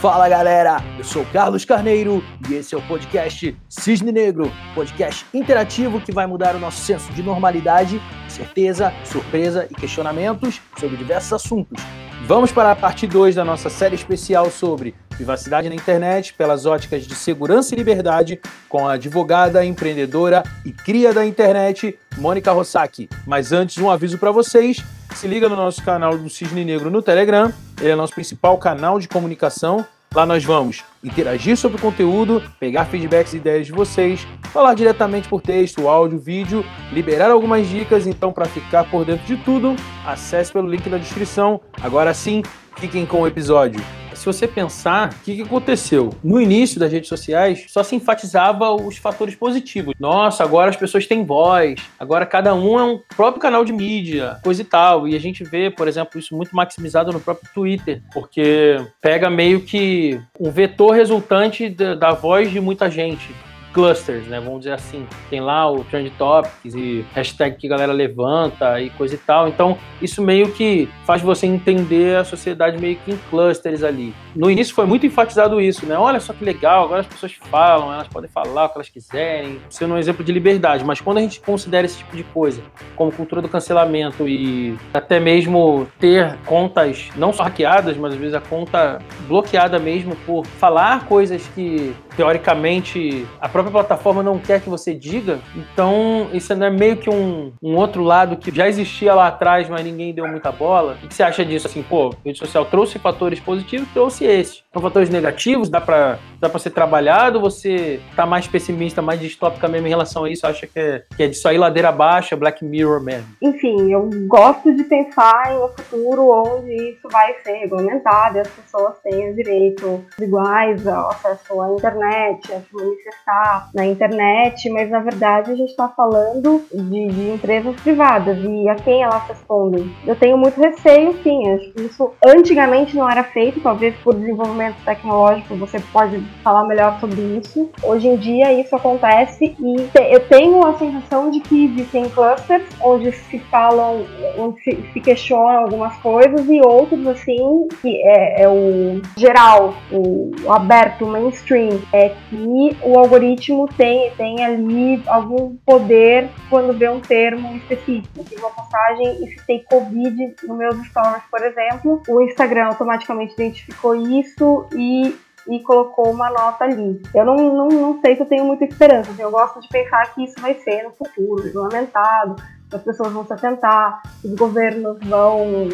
Fala galera, eu sou Carlos Carneiro e esse é o podcast Cisne Negro, podcast interativo que vai mudar o nosso senso de normalidade, certeza, surpresa e questionamentos sobre diversos assuntos. Vamos para a parte 2 da nossa série especial sobre privacidade na internet pelas óticas de segurança e liberdade com a advogada, empreendedora e cria da internet, Mônica Rosaki. Mas antes, um aviso para vocês se liga no nosso canal do Cisne Negro no Telegram, ele é nosso principal canal de comunicação. Lá nós vamos interagir sobre o conteúdo, pegar feedbacks e ideias de vocês, falar diretamente por texto, áudio, vídeo, liberar algumas dicas. Então, para ficar por dentro de tudo, acesse pelo link na descrição. Agora sim, fiquem com o episódio se você pensar, o que, que aconteceu? No início das redes sociais, só se enfatizava os fatores positivos. Nossa, agora as pessoas têm voz, agora cada um é um próprio canal de mídia, coisa e tal. E a gente vê, por exemplo, isso muito maximizado no próprio Twitter, porque pega meio que um vetor resultante da, da voz de muita gente clusters, né? Vamos dizer assim. Tem lá o Trend Topics e hashtag que a galera levanta e coisa e tal. Então, isso meio que faz você entender a sociedade meio que em clusters ali. No início foi muito enfatizado isso, né? Olha só que legal, agora as pessoas falam, elas podem falar o que elas quiserem, sendo um exemplo de liberdade. Mas quando a gente considera esse tipo de coisa, como cultura do cancelamento e até mesmo ter contas não só hackeadas, mas às vezes a conta bloqueada mesmo por falar coisas que teoricamente a própria plataforma não quer que você diga. Então, isso é meio que um, um outro lado que já existia lá atrás, mas ninguém deu muita bola. O que você acha disso? Assim, pô, rede social trouxe fatores positivos, trouxe esse. São fatores negativos, dá pra, dá pra ser trabalhado? Você tá mais pessimista, mais distópica mesmo em relação a isso? Acha que é, que é disso aí ladeira baixa, Black Mirror mesmo? Enfim, eu gosto de pensar em um futuro onde isso vai ser regulamentado e as pessoas tenham direito iguais ao acesso à internet internet, a se manifestar na internet, mas na verdade a gente está falando de, de, empresas privadas e a quem elas respondem. Eu tenho muito receio, sim, acho que isso antigamente não era feito, talvez por desenvolvimento tecnológico você pode falar melhor sobre isso. Hoje em dia isso acontece e te, eu tenho a sensação de que existem clusters onde se falam, onde se, se questionam algumas coisas e outros assim, que é, é o geral, o, o aberto, o mainstream, é que o algoritmo tem, tem ali algum poder quando vê um termo específico. Fiz uma postagem e citei Covid no meus stories, por exemplo. O Instagram automaticamente identificou isso e e colocou uma nota ali. Eu não, não, não sei se eu tenho muita esperança. Assim, eu gosto de pensar que isso vai ser no futuro, regulamentado, as pessoas vão se atentar, os governos vão.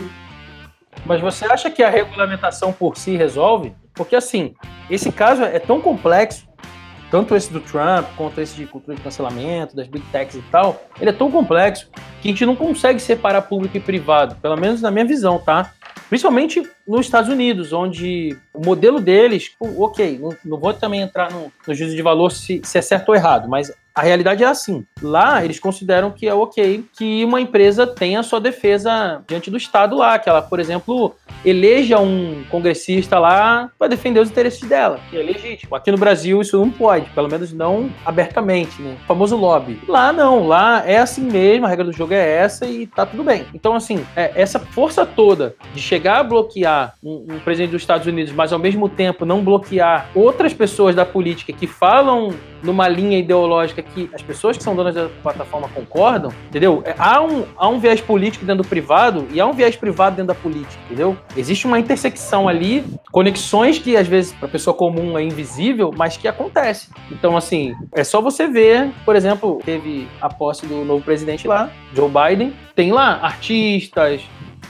Mas você acha que a regulamentação por si resolve? Porque, assim, esse caso é tão complexo, tanto esse do Trump quanto esse de cultura de cancelamento, das big techs e tal, ele é tão complexo que a gente não consegue separar público e privado, pelo menos na minha visão, tá? Principalmente nos Estados Unidos, onde o modelo deles, ok, não, vou também entrar no, no juízo de valor se, se é certo ou errado, mas a realidade é assim. Lá, eles consideram que é ok que uma empresa tenha a sua defesa diante do Estado lá, que ela, por exemplo, eleja um congressista lá para defender os interesses dela, que é legítimo. Aqui no Brasil isso não pode, pelo menos não abertamente, né? O famoso lobby. Lá não, lá é assim mesmo, a regra do jogo é essa e tá tudo bem. Então, assim, é, essa força toda de chegar a bloquear um, um presidente dos Estados Unidos, mas ao mesmo tempo não bloquear outras pessoas da política que falam numa linha ideológica que as pessoas que são donas da plataforma concordam, entendeu? É, há um, há um viés político dentro do privado e há um viés privado dentro da política, entendeu? Existe uma intersecção ali, conexões que às vezes para pessoa comum é invisível, mas que acontece. Então, assim, é só você ver, por exemplo, teve a posse do novo presidente lá, Joe Biden, tem lá artistas,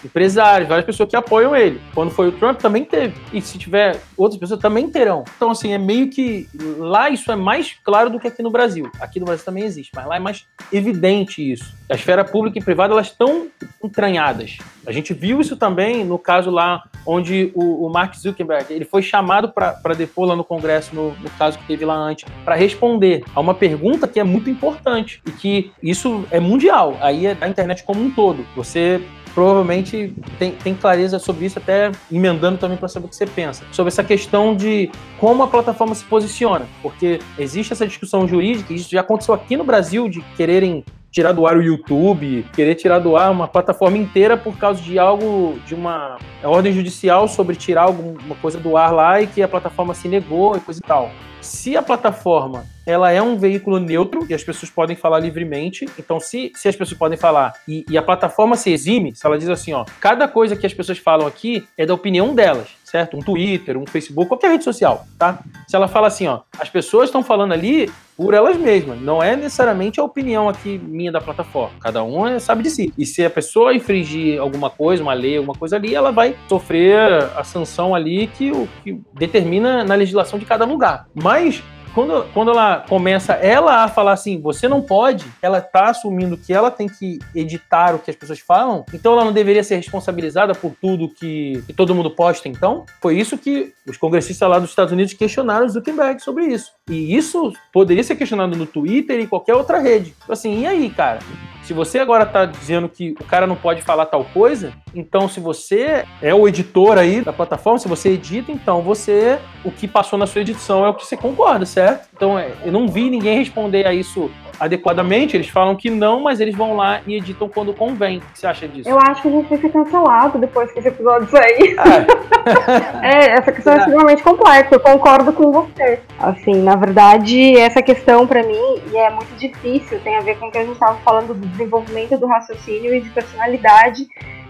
empresários, várias pessoas que apoiam ele. Quando foi o Trump, também teve. E se tiver outras pessoas, também terão. Então, assim, é meio que. Lá isso é mais claro do que aqui no Brasil. Aqui no Brasil também existe, mas lá é mais evidente isso. A esfera pública e privada, elas estão entranhadas. A gente viu isso também no caso lá onde o, o Mark Zuckerberg ele foi chamado para depor lá no Congresso, no, no caso que teve lá antes, para responder a uma pergunta que é muito importante e que isso é mundial. Aí é da internet como um todo. Você provavelmente tem, tem clareza sobre isso, até emendando também para saber o que você pensa. Sobre essa questão de como a plataforma se posiciona, porque existe essa discussão jurídica, e isso já aconteceu aqui no Brasil, de quererem tirar do ar o YouTube, querer tirar do ar uma plataforma inteira por causa de algo, de uma ordem judicial sobre tirar alguma coisa do ar lá e que a plataforma se negou e coisa e tal. Se a plataforma ela é um veículo neutro e as pessoas podem falar livremente. Então, se, se as pessoas podem falar e, e, a plataforma se exime, se ela diz assim, ó, cada coisa que as pessoas falam aqui é da opinião delas, certo? Um Twitter, um Facebook, qualquer rede social, tá? Se ela fala assim, ó, as pessoas estão falando ali por elas mesmas, não é necessariamente a opinião aqui minha da plataforma. Cada um é, sabe de si. E se a pessoa infringir alguma coisa, uma lei, alguma coisa ali, ela vai sofrer a sanção ali que, o, que determina na legislação de cada lugar. Mas quando, quando ela começa ela a falar assim, você não pode, ela tá assumindo que ela tem que editar o que as pessoas falam, então ela não deveria ser responsabilizada por tudo que, que todo mundo posta, então? Foi isso que os congressistas lá dos Estados Unidos questionaram o Zuckerberg sobre isso. E isso poderia ser questionado no Twitter e qualquer outra rede. Então, assim, e aí, cara? Se você agora está dizendo que o cara não pode falar tal coisa, então se você é o editor aí da plataforma, se você edita, então você, o que passou na sua edição é o que você concorda, certo? Então é, eu não vi ninguém responder a isso adequadamente, eles falam que não, mas eles vão lá e editam quando convém. O que você acha disso? Eu acho que a gente vai ser cancelado depois que esse episódio sair. Ah. é, essa questão é extremamente complexa, eu concordo com você. Assim, na verdade, essa questão para mim, e é muito difícil, tem a ver com o que a gente estava falando do desenvolvimento do raciocínio e de personalidade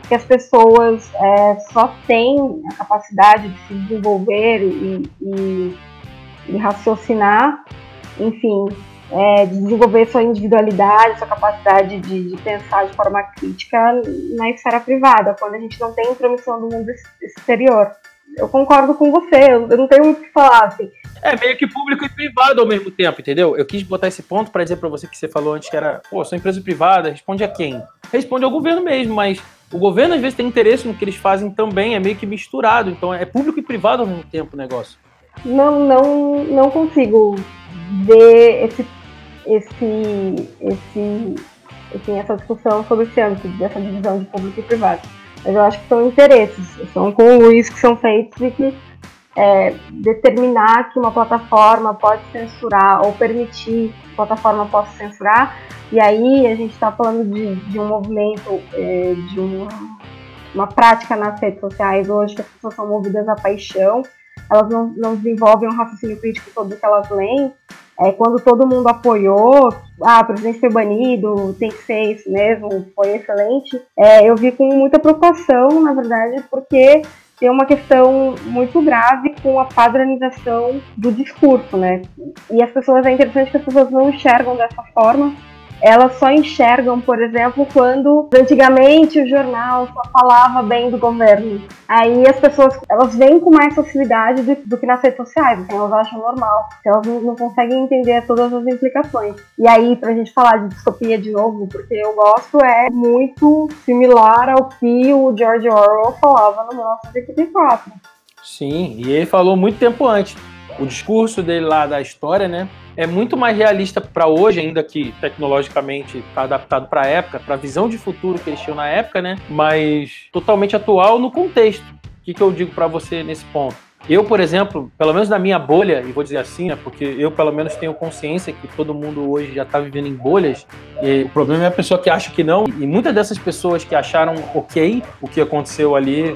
que as pessoas é, só têm a capacidade de se desenvolver e, e, e raciocinar, enfim, é, de desenvolver sua individualidade, sua capacidade de, de, pensar de forma crítica na esfera privada, quando a gente não tem intromissão do mundo exterior. Eu concordo com você, eu, não tenho muito o que falar, assim. É meio que público e privado ao mesmo tempo, entendeu? Eu quis botar esse ponto para dizer para você que você falou antes que era, pô, sou empresa privada, responde a quem? Responde ao governo mesmo, mas o governo às vezes tem interesse no que eles fazem também, é meio que misturado, então é público e privado ao mesmo tempo o negócio. Não, não, não consigo ver esse esse, esse, enfim, essa discussão sobre esse âmbito dessa divisão de público e privado. Mas eu acho que são interesses, são Luiz que são feitos e que é, determinar que uma plataforma pode censurar ou permitir que a plataforma possa censurar. E aí a gente está falando de, de, um movimento, é, de uma, uma prática nas redes sociais hoje que as pessoas são movidas à paixão, elas não, não desenvolvem um raciocínio crítico sobre o que elas leem, é, quando todo mundo apoiou, ah, o presidente foi banido, tem que ser isso mesmo, foi excelente, é, eu vi com muita preocupação, na verdade, porque tem uma questão muito grave com a padronização do discurso, né? E as pessoas, é interessante que as pessoas não enxergam dessa forma, elas só enxergam, por exemplo, quando antigamente o jornal só falava bem do governo. Aí as pessoas elas vêm com mais facilidade do, do que nas redes sociais, então elas acham normal. Elas não, não, conseguem entender todas as implicações. E aí, pra gente falar de distopia de novo, porque eu gosto, é muito similar ao que o George Orwell falava no 1984. Sim, e ele falou muito tempo antes. O discurso dele lá da história, né? é muito mais realista para hoje, ainda que tecnologicamente está adaptado para a época, para a visão de futuro que eles tinham na época, né? Mas totalmente atual no contexto. O que, que eu digo para você nesse ponto? Eu, por exemplo, pelo menos na minha bolha, e vou dizer assim, né, porque eu pelo menos tenho consciência que todo mundo hoje já está vivendo em bolhas, e o problema é a pessoa que acha que não, e muitas dessas pessoas que acharam ok o que aconteceu ali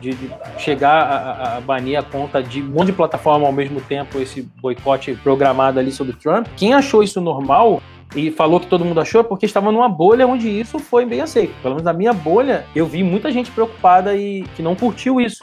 de, de chegar a, a, banir a conta de um monte de plataforma ao mesmo tempo, esse boicote programado ali sobre Trump. Quem achou isso normal e falou que todo mundo achou é porque estava numa bolha onde isso foi bem aceito. Pelo menos na minha bolha, eu vi muita gente preocupada e que não curtiu isso.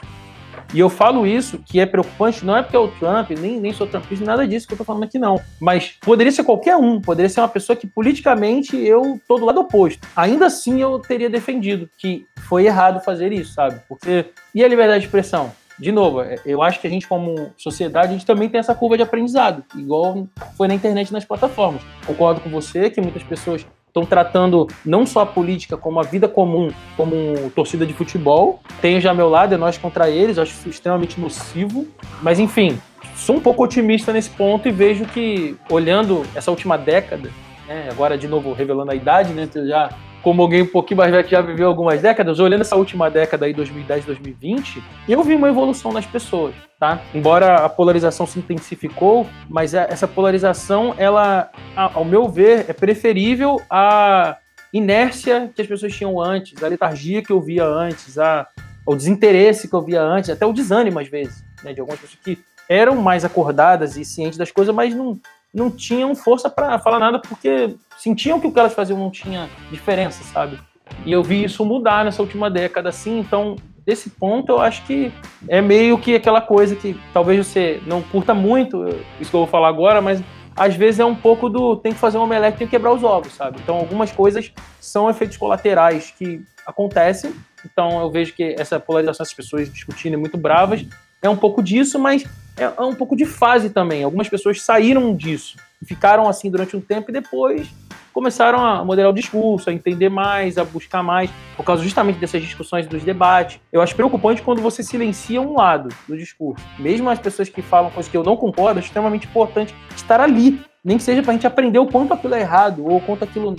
E eu falo isso, que é preocupante, não é porque é o Trump, nem, nem sou trumpista, nada disso que eu tô falando aqui, não. Mas poderia ser qualquer um, poderia ser uma pessoa que politicamente eu tô do lado oposto. Ainda assim eu teria defendido que foi errado fazer isso, sabe? Porque. E a liberdade de expressão? de novo, é, eu acho que a gente, como sociedade, a gente também tem essa curva de aprendizado, igual foi na internet nas plataformas. Concordo com você que muitas pessoas estão tratando não só a política como a vida comum, como torcida de futebol. Tenho já meu lado, é nós contra eles, acho isso extremamente nocivo. Mas enfim, sou um pouco otimista nesse ponto e vejo que, olhando essa última década, né, agora de novo revelando a idade, né, já como alguém um pouquinho mais velho que já viveu algumas décadas, olhando essa última década aí, 2010, 2020, eu vi uma evolução nas pessoas, tá? Embora a polarização se intensificou, mas é, essa polarização, ela, ao meu ver, é preferível à inércia que as pessoas tinham antes, a letargia que eu via antes, a, o desinteresse que eu via antes, até o desânimo às vezes, né, de algumas pessoas que eram mais acordadas e cientes das coisas, mas não, não tinham força para falar nada porque sentiam que o que elas faziam não tinha diferença, sabe? E eu vi isso mudar nessa última década, assim, então, desse ponto, eu acho que é meio que aquela coisa que talvez você não curta muito, isso que eu vou falar agora, mas às vezes é um pouco do tem que fazer um omelete, tem que quebrar os ovos, sabe? Então, algumas coisas são efeitos colaterais que acontecem, então eu vejo que essa polarização, essas pessoas discutindo muito bravas, é um pouco disso, mas é, é um pouco de fase também. Algumas pessoas saíram disso, ficaram assim durante um tempo e depois começaram a modelar o discurso, a entender mais, a buscar mais, por causa justamente dessas discussões, dos debates. Eu acho preocupante quando você silencia um lado do discurso. Mesmo as pessoas que falam coisas que eu não concordo, é extremamente importante estar ali. Nem que seja para a gente aprender o quanto aquilo é errado ou o quanto aquilo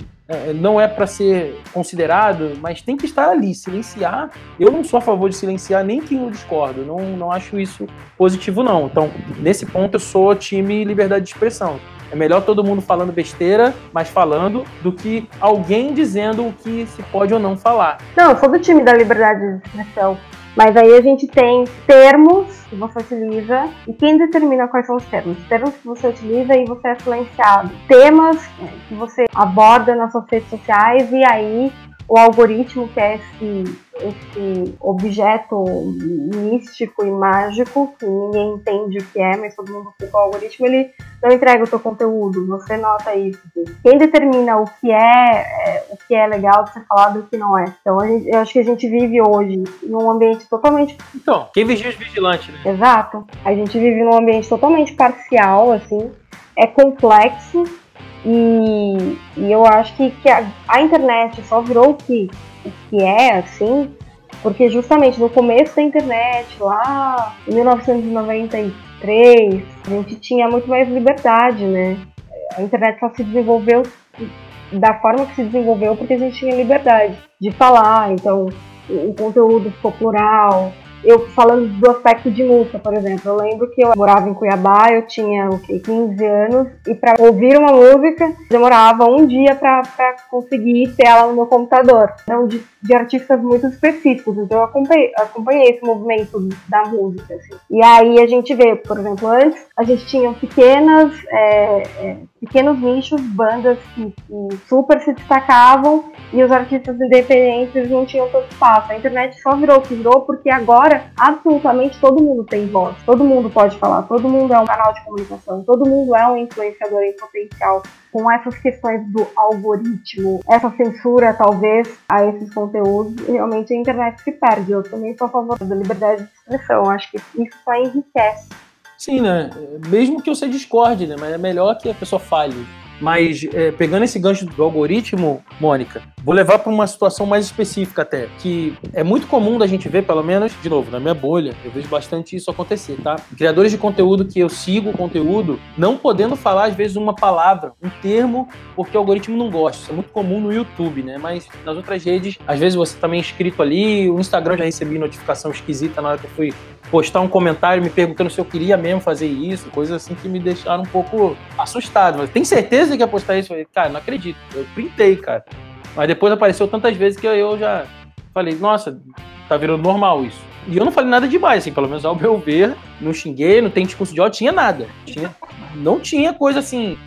não é para ser considerado, mas tem que estar ali, silenciar. Eu não sou a favor de silenciar nem quem eu discordo, não, não acho isso positivo, não. Então, nesse ponto, eu sou time liberdade de expressão. É melhor todo mundo falando besteira, mas falando, do que alguém dizendo o que se pode ou não falar. Não, eu sou do time da liberdade de expressão. Mas aí a gente tem termos que você utiliza e quem determina quais são os termos? Termos que você utiliza e você é silenciado. Temas que você aborda nas suas redes sociais e aí o algoritmo, que é esse, esse objeto místico e mágico, que ninguém entende o que é, mas todo mundo fica o algoritmo, ele não entrega o seu conteúdo, você nota isso. Quem determina o que é, é que é legal de ser falado e o que não é. Então gente, eu acho que a gente vive hoje num ambiente totalmente. Então, quem vigia os vigilantes, né? Exato. A gente vive num ambiente totalmente parcial, assim. É complexo, e, e eu acho que, que a, a, internet só virou o que, o que é, assim, porque justamente no começo da internet, lá em 1993, a gente tinha muito mais liberdade, né? A internet só se desenvolveu da forma que se desenvolveu porque a gente tinha liberdade de falar, então o conteúdo ficou plural, eu falando do aspecto de música, por exemplo, eu lembro que eu morava em Cuiabá, eu tinha o quê, 15 anos, e para ouvir uma música demorava um dia para conseguir ter ela no meu computador. Então, de, de artistas muito específicos, então eu acompanhei, acompanhei esse movimento da música. Assim. E aí a gente vê, por exemplo, antes a gente tinha pequenas, é, é, pequenos nichos, bandas que, que super se destacavam e os artistas independentes não tinham tanto espaço. A internet só virou o que virou porque agora absolutamente todo mundo tem voz, todo mundo pode falar, todo mundo é um canal de comunicação, todo mundo é um influenciador em potencial. Com essas questões do algoritmo, essa censura talvez a esses conteúdos, realmente a internet se perde. Eu também sou a favor da liberdade de expressão, acho que isso só enriquece. Sim, né? Mesmo que você discorde, né? Mas é melhor que a pessoa fale. Mas é, pegando esse gancho do algoritmo, Mônica, vou levar para uma situação mais específica até, que é muito comum da gente ver, pelo menos, de novo, na minha bolha, eu vejo bastante isso acontecer, tá? Criadores de conteúdo que eu sigo o conteúdo, não podendo falar, às vezes, uma palavra, um termo, porque o algoritmo não gosta. Isso é muito comum no YouTube, né? Mas nas outras redes, às vezes você também é inscrito ali, o Instagram já recebi notificação esquisita na hora que eu fui postar um comentário me perguntando se eu queria mesmo fazer isso, coisas assim que me deixaram um pouco assustado. Mas tem certeza que ia postar isso? Eu falei, cara, não acredito. Eu printei, cara. Mas depois apareceu tantas vezes que eu já falei, nossa, tá virando normal isso. E eu não falei nada demais, assim, pelo menos ao meu ver, não xinguei, não tem discurso de ódio, tinha nada. Tinha, não tinha coisa assim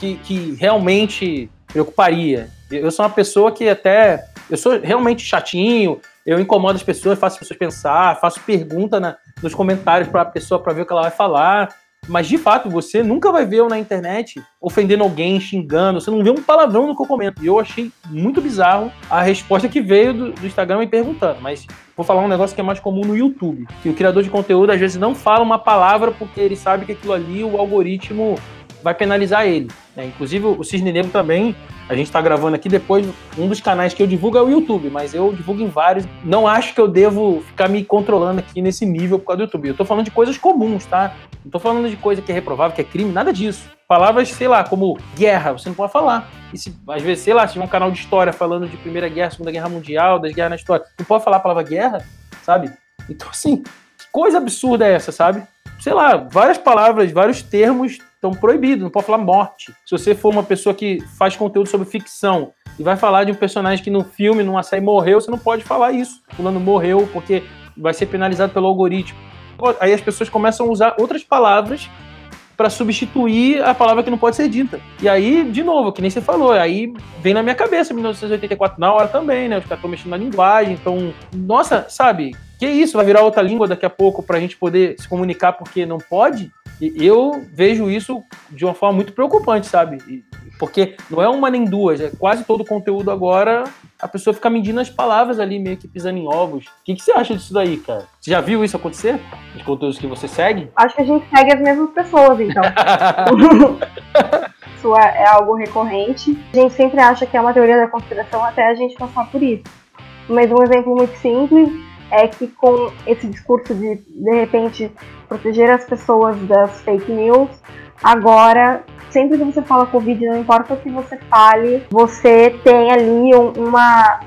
que, que realmente preocuparia. Eu sou uma pessoa que até. Eu sou realmente chatinho, eu incomodo as pessoas, faço as pessoas pensar, faço pergunta na, nos comentários para a pessoa para ver o que ela vai falar. Mas de fato, você nunca vai ver eu na internet ofendendo alguém, xingando, você não vê um palavrão no que eu comento. E eu achei muito bizarro a resposta que veio do, do, Instagram me perguntando. Mas vou falar um negócio que é mais comum no YouTube: que o criador de conteúdo às vezes não fala uma palavra porque ele sabe que aquilo ali, o algoritmo vai penalizar ele. Né? Inclusive, o Cisne Negro também, a gente está gravando aqui depois, um dos canais que eu divulgo é o YouTube, mas eu divulgo em vários. Não acho que eu devo ficar me controlando aqui nesse nível por causa do YouTube. Eu estou falando de coisas comuns, tá? Não estou falando de coisa que é reprovável, que é crime, nada disso. palavras, sei lá, como guerra, você não pode falar. E se, às vezes, sei lá, se tiver um canal de história falando de Primeira Guerra, Segunda Guerra Mundial, das guerras na história, não pode falar a palavra guerra, sabe? Então, assim, que coisa absurda é essa, sabe? Sei lá, várias palavras, vários termos estão proibidos, não pode falar morte. Se você for uma pessoa que faz conteúdo sobre ficção e vai falar de um personagem que no filme, numa série, morreu, você não pode falar isso. Fulano morreu porque vai ser penalizado pelo algoritmo. Aí as pessoas começam a usar outras palavras para substituir a palavra que não pode ser dita. E aí, de novo, que nem você falou, aí vem na minha cabeça 1984 na hora também, né? Os caras estão mexendo na linguagem, então, nossa, sabe? Que isso, vai virar outra língua daqui a pouco para a gente poder se comunicar porque não pode? E eu vejo isso de uma forma muito preocupante, sabe? Porque não é uma nem duas, é quase todo o conteúdo agora, a pessoa fica medindo as palavras ali, meio que pisando em ovos. O que, que você acha disso daí, cara? Você já viu isso acontecer? Os conteúdos que você segue? Acho que a gente segue as mesmas pessoas, então. isso é, é algo recorrente. A gente sempre acha que é uma teoria da conspiração até a gente passar por isso. Mas um exemplo muito simples é que com esse discurso de, de repente, proteger as pessoas das fake news, agora sempre que você fala Covid, não importa o que você fale, você tem ali uma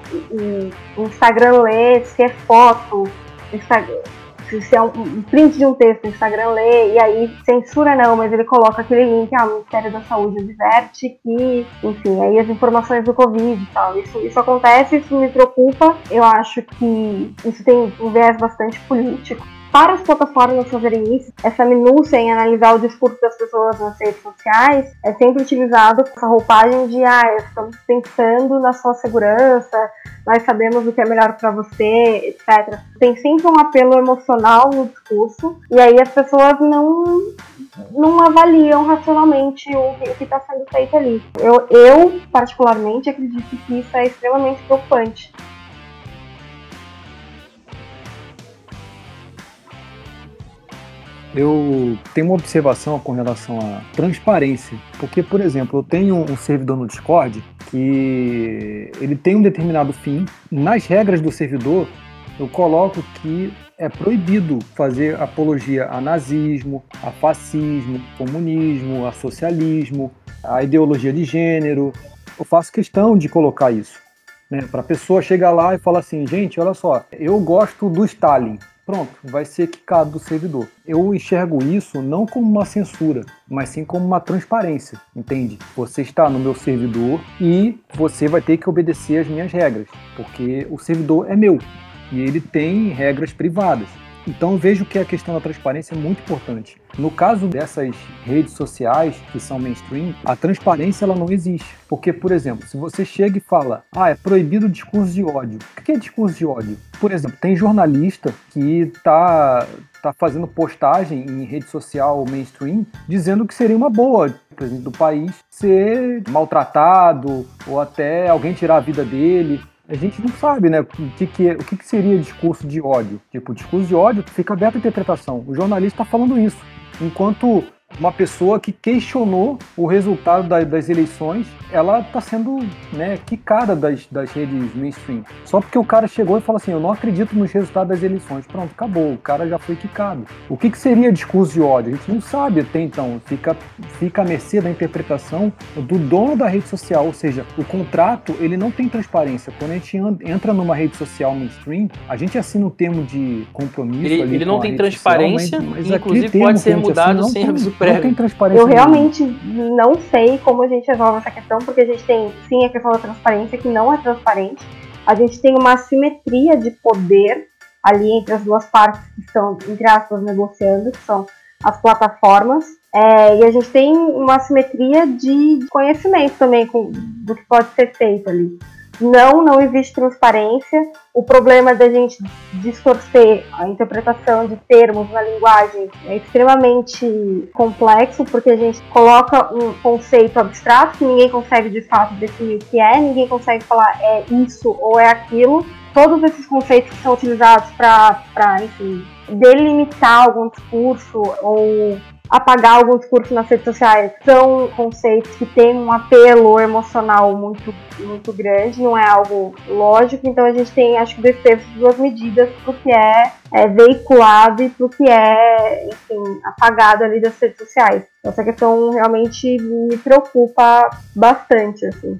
um Instagram lê, se é foto, Instagram, se é um, um print de um texto, Instagram lê, e aí censura não, mas ele coloca aquele link, ah, o Ministério da Saúde adverte que, enfim, aí as informações do Covid e tal. Isso, isso acontece, isso me preocupa. Eu acho que isso tem um viés bastante político para as plataformas fazerem isso, essa minúcia em analisar o discurso das pessoas nas redes sociais é sempre utilizado essa roupagem de ah, estamos pensando na sua segurança, nós sabemos o que é melhor para você, etc. Tem sempre um apelo emocional no discurso e aí as pessoas não não avaliam racionalmente o que está sendo feito ali. Eu, eu, particularmente, acredito que isso é extremamente preocupante. Eu tenho uma observação com relação à transparência. Porque, por exemplo, eu tenho um servidor no Discord que ele tem um determinado fim. Nas regras do servidor, eu coloco que é proibido fazer apologia a nazismo, a fascismo, comunismo, a socialismo, a ideologia de gênero. Eu faço questão de colocar isso. Né, para a pessoa chegar lá e falar assim, gente, olha só, eu gosto do Stalin, pronto, vai ser quicado do servidor. Eu enxergo isso não como uma censura, mas sim como uma transparência, entende? Você está no meu servidor e você vai ter que obedecer às minhas regras, porque o servidor é meu e ele tem regras privadas. Então vejo que a questão da transparência é muito importante. No caso dessas redes sociais que são mainstream, a transparência ela não existe. Porque, por exemplo, se você chega e fala, ah, é proibido o discurso de ódio. O que é discurso de ódio? Por exemplo, tem jornalista que está tá fazendo postagem em rede social mainstream dizendo que seria uma boa presidente do país ser maltratado ou até alguém tirar a vida dele a gente não sabe, né, o que, que, é, o que, que seria discurso de ódio. Tipo, discurso de ódio fica aberto à interpretação. O jornalista está falando isso. Enquanto uma pessoa que questionou o resultado das, das eleições, ela está sendo né, quicada das, das redes mainstream. Só porque o cara chegou e falou assim: Eu não acredito nos resultados das eleições. Pronto, acabou. O cara já foi quicado. O que, que seria discurso de ódio? A gente não sabe até então. Fica, fica à mercê da interpretação do dono da rede social. Ou seja, o contrato ele não tem transparência. Quando a gente entra numa rede social mainstream, a gente assina um termo de compromisso. Ele, ele não tem transparência, social, mas, mas inclusive pode ser mudado sem aviso prévio. Não tem transparência. Eu realmente não sei como a gente resolve essa questão, porque a gente tem sim a questão da transparência, que não é transparente. A gente tem uma assimetria de poder ali entre as duas partes que estão, entre aspas, negociando, que são as plataformas. É, e a gente tem uma assimetria de conhecimento também com, do que pode ser feito ali. Não, não existe transparência. O problema da gente distorcer a interpretação de termos na linguagem é extremamente complexo, porque a gente coloca um conceito abstrato que ninguém consegue de fato definir o que é, ninguém consegue falar é isso ou é aquilo. Todos esses conceitos que são utilizados para, enfim, delimitar algum discurso ou apagar alguns discursos nas redes sociais. São conceitos que têm um apelo emocional muito, muito grande, não é algo lógico, então a gente tem, acho que, dois terços, duas medidas para o que é, é, veiculado e para o que é, enfim, apagado ali das redes sociais. Então, essa questão realmente me preocupa bastante, assim.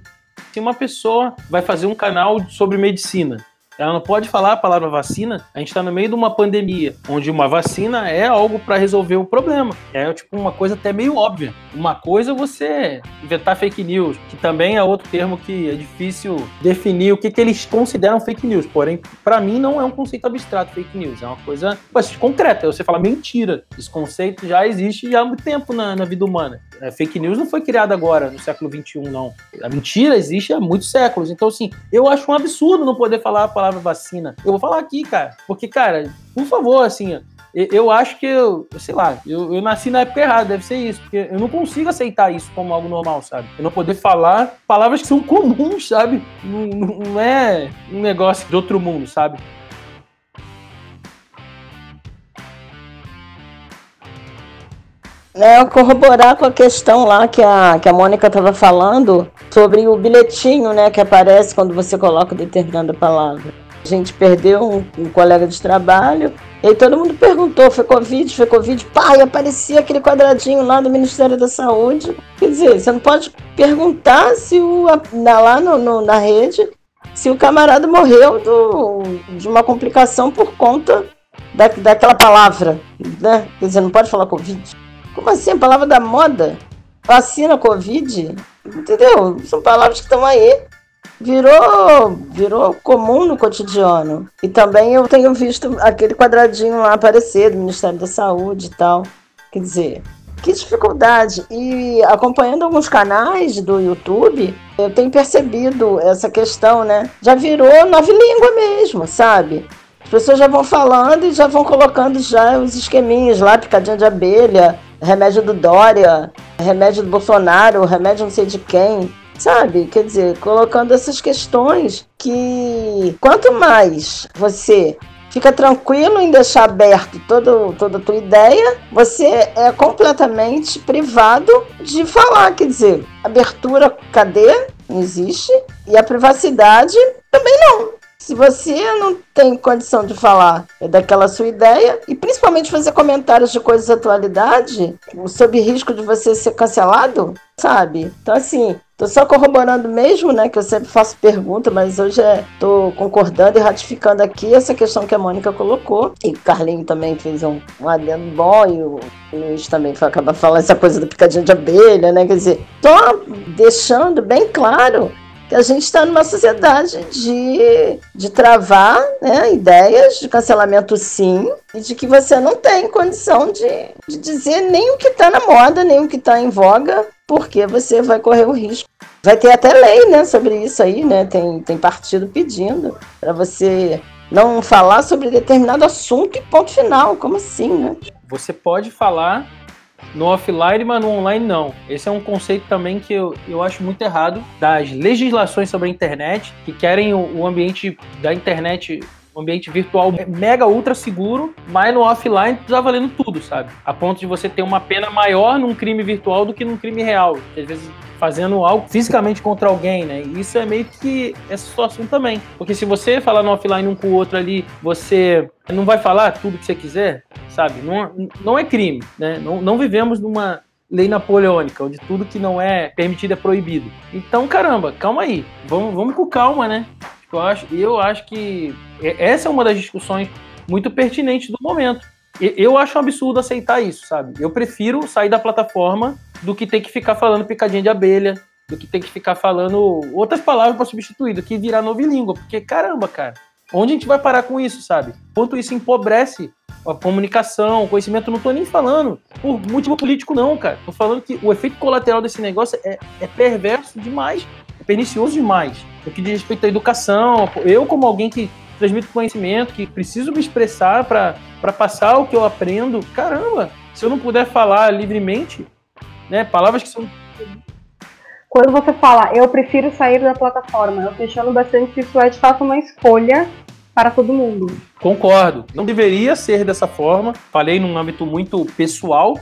Se uma pessoa vai fazer um canal sobre medicina, ela não pode falar a palavra vacina. A gente está no meio de uma pandemia, onde uma vacina é algo para resolver o problema. É tipo uma coisa até meio óbvia. Uma coisa é você inventar fake news, que também é outro termo que é difícil definir o que, que eles consideram fake news. Porém, para mim não é um conceito abstrato fake news, é uma coisa concreta. Você fala mentira. Esse conceito já existe já há muito tempo na, na vida humana. É, fake news não foi criada agora, no século XXI, não. A mentira existe há muitos séculos. Então, assim, eu acho um absurdo não poder falar a palavra vacina. Eu vou falar aqui, cara. Porque, cara, por favor, assim, eu acho que eu, sei lá, eu, eu, nasci na época errada, deve ser isso, porque eu não consigo aceitar isso como algo normal, sabe? Eu não poder falar palavras que são comuns, sabe? Não, não é um negócio de outro mundo, sabe? É, corroborar com a questão lá que a, que a Mônica estava falando sobre o bilhetinho né, que aparece quando você coloca determinada palavra. A gente perdeu um, um, colega de trabalho e todo mundo perguntou: foi Covid? Foi Covid? Pai, aparecia aquele quadradinho lá do Ministério da Saúde. Quer dizer, você não pode perguntar se o, lá no, no, na rede se o camarada morreu do, de uma complicação por conta da, daquela palavra. Né? Quer dizer, não pode falar Covid. Como assim? Palavra da moda? Vacina, Covid? Entendeu? São palavras que estão aí. Virou, virou comum no cotidiano. E também eu tenho visto aquele quadradinho lá aparecer do Ministério da Saúde e tal. Quer dizer, que dificuldade. E acompanhando alguns canais do YouTube, eu tenho percebido essa questão, né? Já virou nova língua mesmo, sabe? As pessoas já vão falando e já vão colocando já os esqueminhas lá, picadinha de abelha, remédio do Dória, remédio do Bolsonaro, remédio não sei de quem. Sabe? Quer dizer, colocando essas questões que quanto mais você fica tranquilo em deixar aberto todo, toda a tua ideia, você é completamente privado de falar. Quer dizer, abertura, cadê? Não existe. E a privacidade também não. Se você não tem condição de falar daquela sua ideia, e principalmente fazer comentários de coisas de atualidade, sob risco de você ser cancelado, sabe? Então, assim, Tô só corroborando mesmo, né? Que eu sempre faço pergunta, mas hoje estou concordando e ratificando aqui essa questão que a Mônica colocou. E o Carlinho também fez um, um adendo bom e o Luiz também foi acabar falando essa coisa do picadinho de abelha, né? Quer dizer, tô deixando bem claro que a gente está numa sociedade de, de travar né, ideias de cancelamento sim, e de que você não tem condição de, de dizer nem o que está na moda, nem o que está em voga, porque você vai correr o risco. Vai ter até lei né, sobre isso aí, né? Tem, tem partido pedindo para você não falar sobre determinado assunto e ponto final. Como assim, né? Você pode falar no offline, mas no online não. Esse é um conceito também que eu, eu acho muito errado das legislações sobre a internet, que querem o, o ambiente da internet um ambiente virtual mega ultra seguro, mas no offline tá valendo tudo, sabe? A ponto de você ter uma pena maior num crime virtual do que num crime real. Às vezes fazendo algo fisicamente contra alguém, né? E isso é meio que essa situação também. Porque se você falar no offline um com o outro ali, você não vai falar tudo que você quiser, sabe? Não, não é crime, né? Não, não vivemos numa lei napoleônica, onde tudo que não é permitido é proibido. Então, caramba, calma aí. Vamos, vamos com calma, né? Eu acho, eu acho que essa é uma das discussões muito pertinentes do momento. Eu acho um absurdo aceitar isso, sabe? Eu prefiro sair da plataforma do que ter que ficar falando picadinha de abelha, do que ter que ficar falando outras palavras para substituir, do que virar nova língua. Porque, caramba, cara, onde a gente vai parar com isso, sabe? Quanto isso empobrece a comunicação, o conhecimento, não tô nem falando por motivo político, não, cara. Tô falando que o efeito colateral desse negócio é, é perverso demais, pernicioso demais. No que diz respeito à educação, eu, como alguém que transmito conhecimento, que preciso me expressar para passar o que eu aprendo, caramba, se eu não puder falar livremente, né, palavras que são quando você fala, eu prefiro sair da plataforma, eu questiono bastante se isso é de fato uma escolha para todo mundo. Concordo. Não deveria ser dessa forma. Falei num âmbito muito pessoal,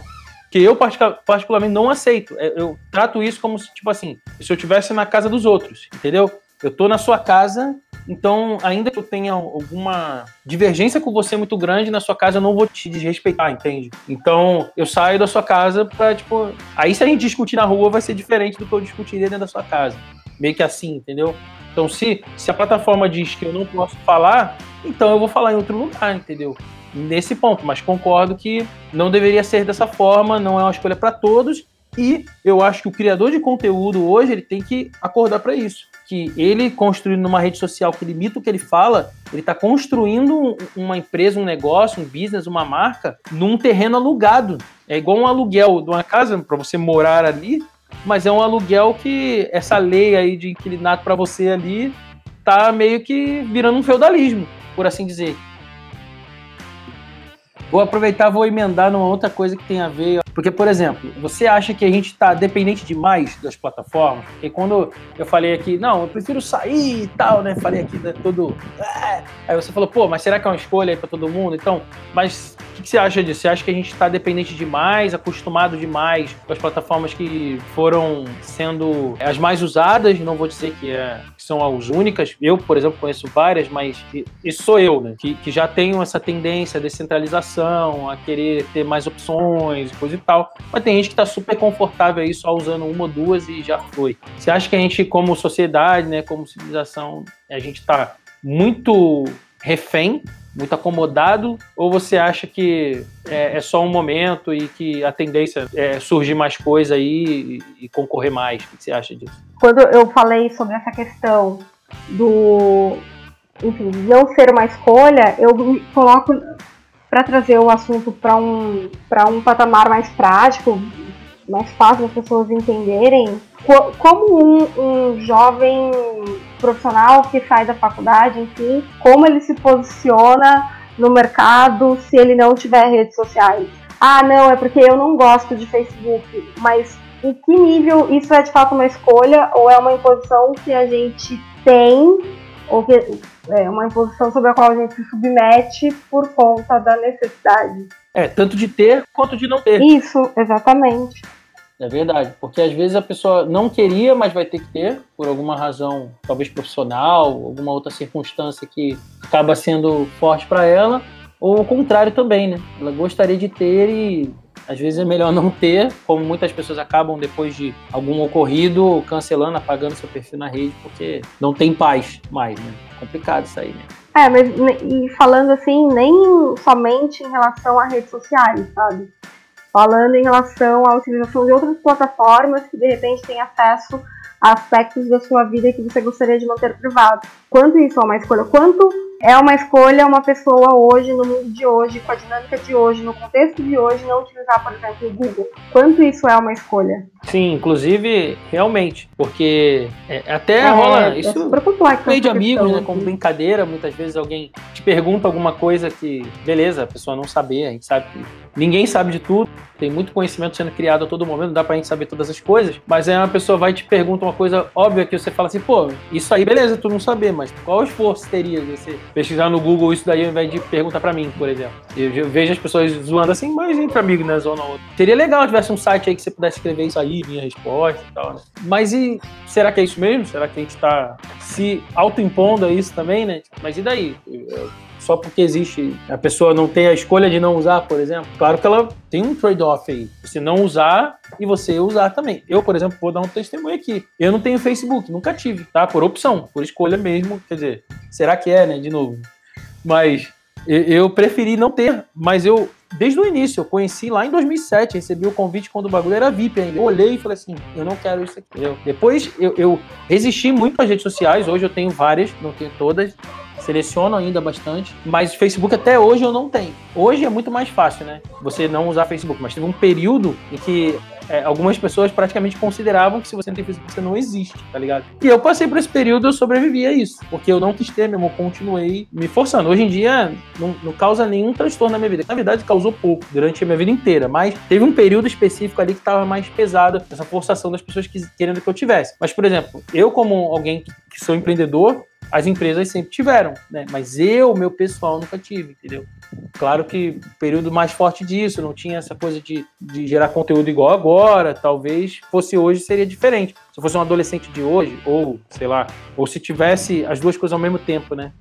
que eu particularmente não aceito. É, eu trato isso como se, tipo assim, se eu estivesse na casa dos outros, entendeu? Eu tô na sua casa, então, ainda que eu tenha alguma divergência com você muito grande na sua casa, eu não vou te desrespeitar, entende? Então, eu saio da sua casa pra, tipo. Aí, se a gente discutir na rua, vai ser diferente do que eu discutiria dentro da sua casa. Meio que assim, entendeu? Então, se, se a plataforma diz que eu não posso falar, então eu vou falar em outro lugar, entendeu? Nesse ponto, mas concordo que não deveria ser dessa forma, não é uma escolha para todos. E eu acho que o criador de conteúdo hoje ele tem que acordar para isso que ele construindo numa rede social que limita o que ele fala, ele está construindo uma empresa, um negócio, um business, uma marca num terreno alugado. É igual um aluguel de uma casa para você morar ali, mas é um aluguel que essa lei aí de inquilinato para você ali tá meio que virando um feudalismo, por assim dizer. Vou aproveitar, vou emendar numa outra coisa que tem a ver. Porque, por exemplo, você acha que a gente está dependente demais das plataformas? Porque quando eu falei aqui, não, eu prefiro sair e tal, né? Falei aqui né, todo. É. Aí você falou, pô, mas será que é uma escolha aí para todo mundo? Então, mas o que, que, você acha disso? Você acha que a gente está dependente demais, acostumado demais com as plataformas que foram sendo as mais usadas? Não vou dizer que, é, que são as únicas. Eu, por exemplo, conheço várias, mas isso sou eu, né? Que, que já tenho essa tendência à descentralização, a querer ter mais opções e coisa e tal. Mas tem gente que está super confortável aí só usando uma ou duas e já foi. Você acha que a gente, como sociedade, né, como civilização, a gente está muito refém muito acomodado? Ou você acha que é, é, só um momento e que a tendência é surgir mais coisa aí e, e concorrer mais? O que você acha disso? Quando eu falei sobre essa questão do, enfim, não ser uma escolha, eu coloco para trazer o assunto para um, um patamar mais prático, mais fácil das pessoas entenderem, como um, um jovem profissional que sai da faculdade, enfim, como ele se posiciona no mercado se ele não tiver redes sociais. Ah, não, é porque eu não gosto de Facebook, mas em que nível isso é de fato uma escolha ou é uma imposição que a gente tem ou que é uma imposição sobre a qual a gente se submete por conta da necessidade? É, tanto de ter quanto de não ter. Isso, exatamente. É verdade, porque às vezes a pessoa não queria, mas vai ter que ter, por alguma razão, talvez profissional, alguma outra circunstância que acaba sendo forte para ela, ou o contrário também, né? Ela gostaria de ter e às vezes é melhor não ter, como muitas pessoas acabam depois de algum ocorrido cancelando, apagando seu perfil na rede, porque não tem paz mais, né? É complicado isso aí, né? É, mas e falando assim, nem somente em relação a redes sociais, sabe? falando em relação à utilização de outras plataformas que de repente têm acesso a aspectos da sua vida que você gostaria de manter privado. Quanto isso é uma escolha? Quanto é uma escolha uma pessoa hoje, no mundo de hoje, com a dinâmica de hoje, no contexto de hoje, não utilizar, por exemplo, o Google? Quanto isso é uma escolha? Sim, inclusive, realmente, porque é, até é, rola é isso é complexo, meio de amigos, né, como brincadeira, muitas vezes alguém te pergunta alguma coisa que, beleza, a pessoa não saber, a gente sabe que ninguém sabe de tudo, tem muito conhecimento sendo criado a todo momento, não dá pra gente saber todas as coisas, mas aí uma pessoa vai e te pergunta uma coisa óbvia que você fala assim, pô, isso aí beleza, tu não saber, mas qual esforço teria você pesquisar no Google isso daí ao invés de perguntar para mim, por exemplo. Eu, vejo as pessoas zoando assim, mas entre amigos, né, zona outra. Seria legal se tivesse um site aí que você pudesse escrever isso aí, minha resposta e tal, né? Mas e será que é isso mesmo? Será que a gente tá se autoimpondo a isso também, né? Mas e daí? Só porque existe, a pessoa não tem a escolha de não usar, por exemplo. Claro que ela tem um trade-off aí. Você não usar e você usar também. Eu, por exemplo, vou dar um testemunho aqui. Eu não tenho Facebook, nunca tive, tá? Por opção, por escolha mesmo. Quer dizer, será que é, né? De novo. Mas eu preferi não ter, mas eu desde o início, eu conheci lá em 2007, recebi o convite quando o bagulho era VIP ainda. Eu olhei e falei assim, eu não quero isso aqui. Eu, depois eu, eu resisti muito às redes sociais, hoje eu tenho várias, não tenho todas, seleciono ainda bastante, mas Facebook até hoje eu não tenho. Hoje é muito mais fácil, né? Você não usar Facebook, mas teve um período em que é, algumas pessoas praticamente consideravam que se você não tem Facebook, você não existe, tá ligado? E eu passei por esse período, eu sobrevivi a isso, porque eu não quis ter mesmo, eu continuei me forçando. Hoje em dia, não, não causa nenhum transtorno na minha vida. Na verdade, causou pouco durante a minha vida inteira, mas teve um período específico ali que estava mais pesado, essa forçação das pessoas que, querendo que eu tivesse. Mas, por exemplo, eu como alguém que sou empreendedor, as empresas sempre tiveram, né? Mas eu, meu pessoal, nunca tive, entendeu? Claro que período mais forte disso, não tinha essa coisa de, de gerar conteúdo igual agora. Talvez fosse hoje, seria diferente. Se fosse um adolescente de hoje, ou sei lá, ou se tivesse as duas coisas ao mesmo tempo, né?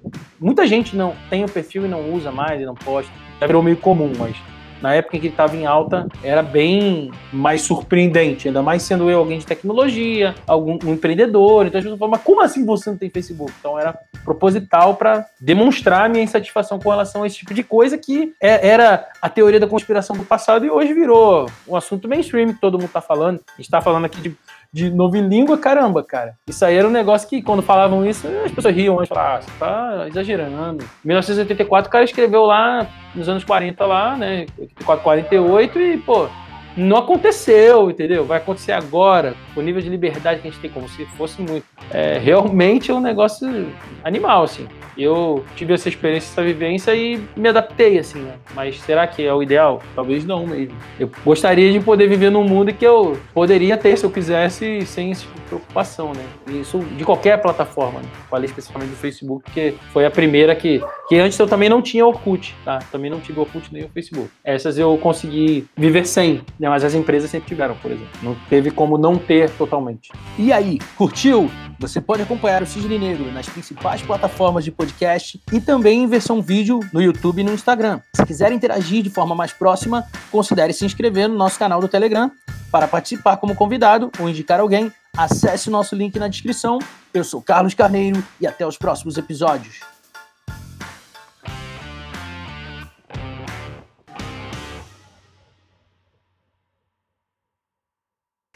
Muita gente não tem o perfil e não usa mais e não posta. Já virou meio comum, mas na época em que ele estava em alta, era bem mais surpreendente, ainda mais sendo eu alguém de tecnologia, algum um empreendedor. Então as pessoas falam, mas como assim você não tem Facebook? Então era proposital para demonstrar minha insatisfação com relação a esse tipo de coisa que é, era a teoria da conspiração do passado e hoje virou um assunto mainstream que todo mundo está falando. A gente está falando aqui de de novilíngua, caramba, cara. Isso aí era um negócio que, quando falavam isso, as pessoas riam, mas falavam, ah, você tá exagerando. Em 1984, o cara escreveu lá, nos anos 40 lá, né, 84, 48, e, pô, não aconteceu, entendeu? Vai acontecer agora, o nível de liberdade que a gente tem, como se fosse muito. É, realmente é um negócio animal, assim. Eu tive essa experiência, essa vivência e me adaptei, assim, né? Mas será que é o ideal? Talvez não mesmo. Eu gostaria de poder viver num mundo que eu poderia ter, se eu quisesse, sem essa preocupação, né? Isso de qualquer plataforma, né? Falei especificamente do Facebook, porque foi a primeira que... Que antes eu também não tinha Orkut, tá? Também não tive Orkut nem o Facebook. Essas eu consegui viver sem, né? Mas as empresas sempre tiveram, por exemplo. Não teve como não ter totalmente. E aí, curtiu? Você pode acompanhar o Cisne Negro nas principais plataformas de podcast e também em versão vídeo no YouTube e no Instagram. Se quiser interagir de forma mais próxima, considere se inscrever no nosso canal do Telegram. Para participar como convidado ou indicar alguém, acesse o nosso link na descrição. Eu sou Carlos Carneiro e até os próximos episódios.